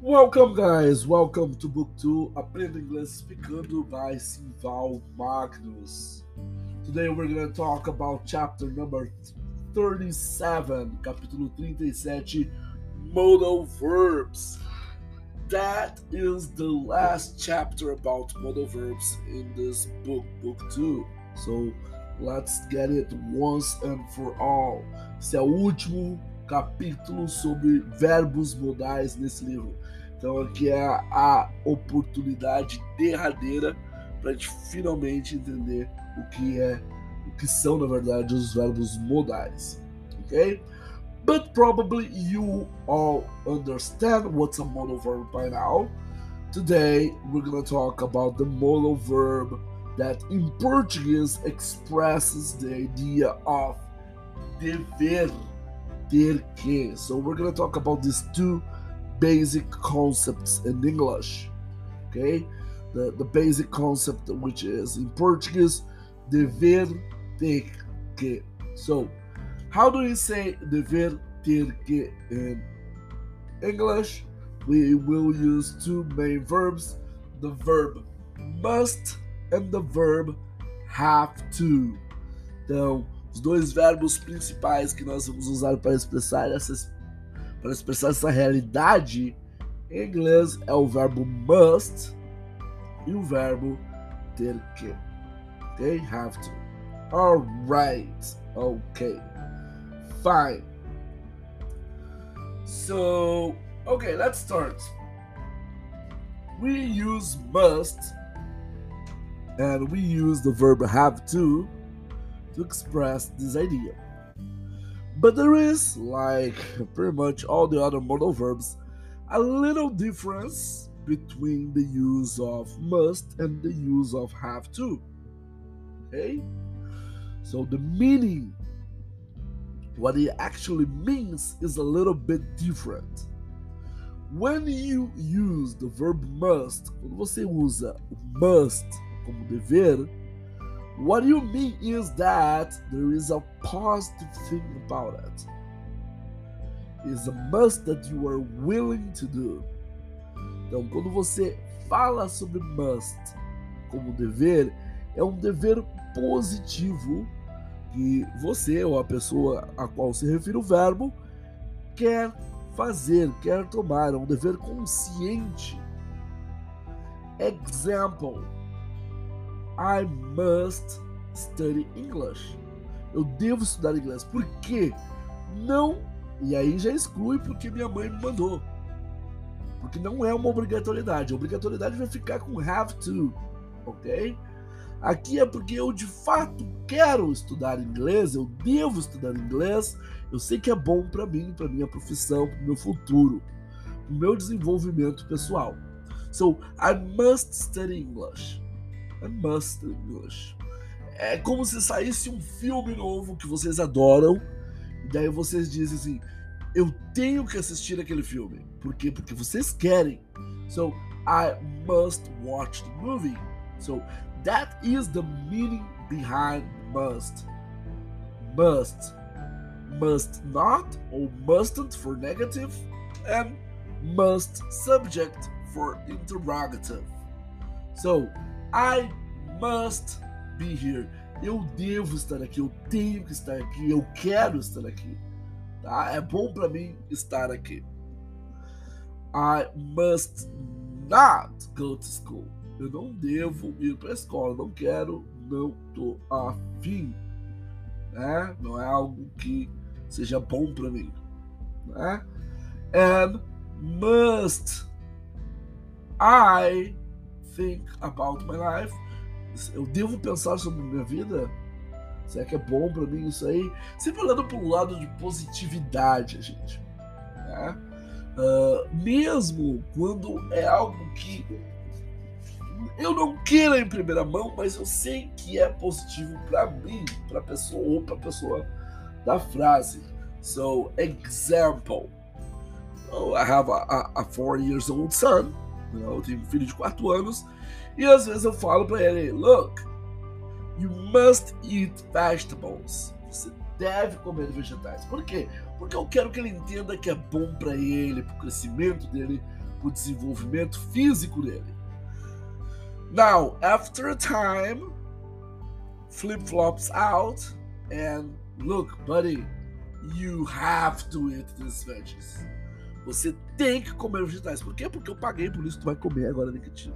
Welcome, guys. Welcome to Book 2 Aprenda Inglês Explicando by Simval Magnus. Today we're going to talk about chapter number 37, capítulo 37, Modal Verbs. That is the last chapter about modal verbs in this book, Book 2. So let's get it once and for all. Esse é o último capítulo sobre verbos modais nesse livro. Então aqui é a oportunidade derradeira para a gente finalmente entender o que é, o que são na verdade os verbos modais, ok? But probably you all understand what's a modal verb by now. Today we're gonna talk about the modal verb that in Portuguese expresses the idea of dever, ter que. So we're gonna talk about these two basic concepts in English. Okay, the, the basic concept which is in Portuguese dever ter que. So, how do we say dever ter que in English? We will use two main verbs the verb must and the verb have to. Então, os dois verbos principais que nós vamos usar para expressar essas para expressar essa realidade em inglês é o verbo must e o verbo ter que. Ok? Have to. Alright. Ok. Fine. So, okay, let's start. We use must and we use the verb have to to express this idea. But there is, like pretty much all the other modal verbs, a little difference between the use of must and the use of have to. Okay? So the meaning, what it actually means, is a little bit different. When you use the verb must, quando você usa must como dever, what you mean is that there is a positive thing about it. It's a must that you are willing to do. Então, quando você fala sobre must como dever, é um dever positivo que você ou a pessoa a qual se refere o verbo quer fazer, quer tomar, é um dever consciente. Example I must study English. Eu devo estudar inglês. Por quê? Não. E aí já exclui porque minha mãe me mandou. Porque não é uma obrigatoriedade. A obrigatoriedade vai ficar com have to. Ok? Aqui é porque eu de fato quero estudar inglês, eu devo estudar inglês. Eu sei que é bom para mim, para minha profissão, para meu futuro, para meu desenvolvimento pessoal. So, I must study English. I must English. É como se saísse um filme novo que vocês adoram, e daí vocês dizem assim: eu tenho que assistir aquele filme. Por quê? Porque vocês querem. So, I must watch the movie. So, that is the meaning behind must. Must. Must not or mustn't for negative, and must subject for interrogative. So, I must be here. Eu devo estar aqui, eu tenho que estar aqui, eu quero estar aqui. Tá? É bom para mim estar aqui. I must not go to school. Eu não devo ir para a escola, não quero, não tô afim. Né? Não é algo que seja bom para mim. Né? And must I think about my life. Eu devo pensar sobre minha vida? Será que é bom para mim isso aí? Sempre olhando para um lado de positividade, gente. Né? Uh, mesmo quando é algo que eu não queira em primeira mão, mas eu sei que é positivo para mim, para pessoa ou para pessoa da frase. So, example. Oh, I have a, a, a four years old son. Eu tenho um filho de 4 anos e às vezes eu falo para ele: Look, you must eat vegetables. Você deve comer vegetais. Por quê? Porque eu quero que ele entenda que é bom para ele, para o crescimento dele, para o desenvolvimento físico dele. Now, after a time, flip flops out and look, buddy, you have to eat these veggies. Você tem que comer vegetais. Por quê? Porque eu paguei por isso, tu vai comer agora, nem que te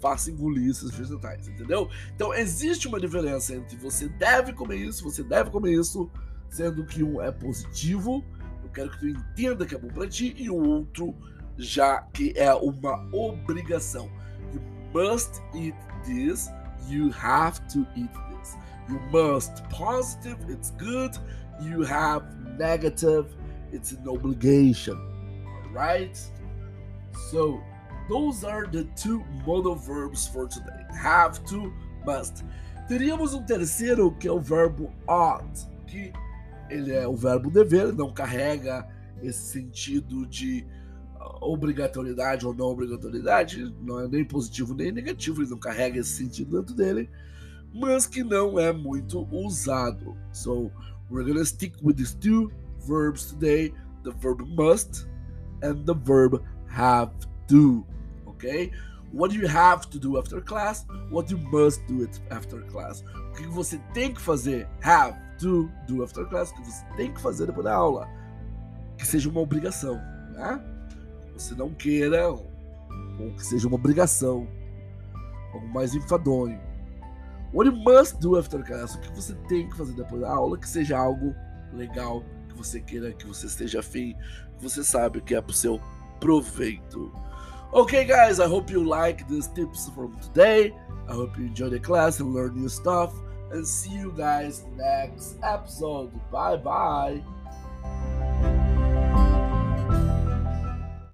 faça engolir esses vegetais, entendeu? Então existe uma diferença entre você deve comer isso, você deve comer isso, sendo que um é positivo, eu quero que tu entenda que é bom para ti, e o outro já que é uma obrigação. You must eat this, you have to eat this. You must positive, it's good. You have negative, it's an obligation. Alright? So those are the two modal verbs for today. Have to, must. Teríamos um terceiro que é o verbo ought, que ele é o verbo dever, não carrega esse sentido de obrigatoriedade ou não obrigatoriedade, não é nem positivo nem negativo, ele não carrega esse sentido dentro dele, mas que não é muito usado. So, we're gonna stick with these two verbs today, the verb must and the verb have to, okay? What you have to do after class? What you must do it after class? O que você tem que fazer? Have to do after class. O que você tem que fazer depois da aula? Que seja uma obrigação, né? você não queira, ou que seja uma obrigação, algo mais enfadonho. What you must do after class, o que você tem que fazer depois da aula, que seja algo legal, que você queira, que você esteja afim, que você sabe que é pro seu proveito. Okay, guys, I hope you like these tips from today. I hope you enjoy the class and learn new stuff. And see you guys next episode. Bye bye.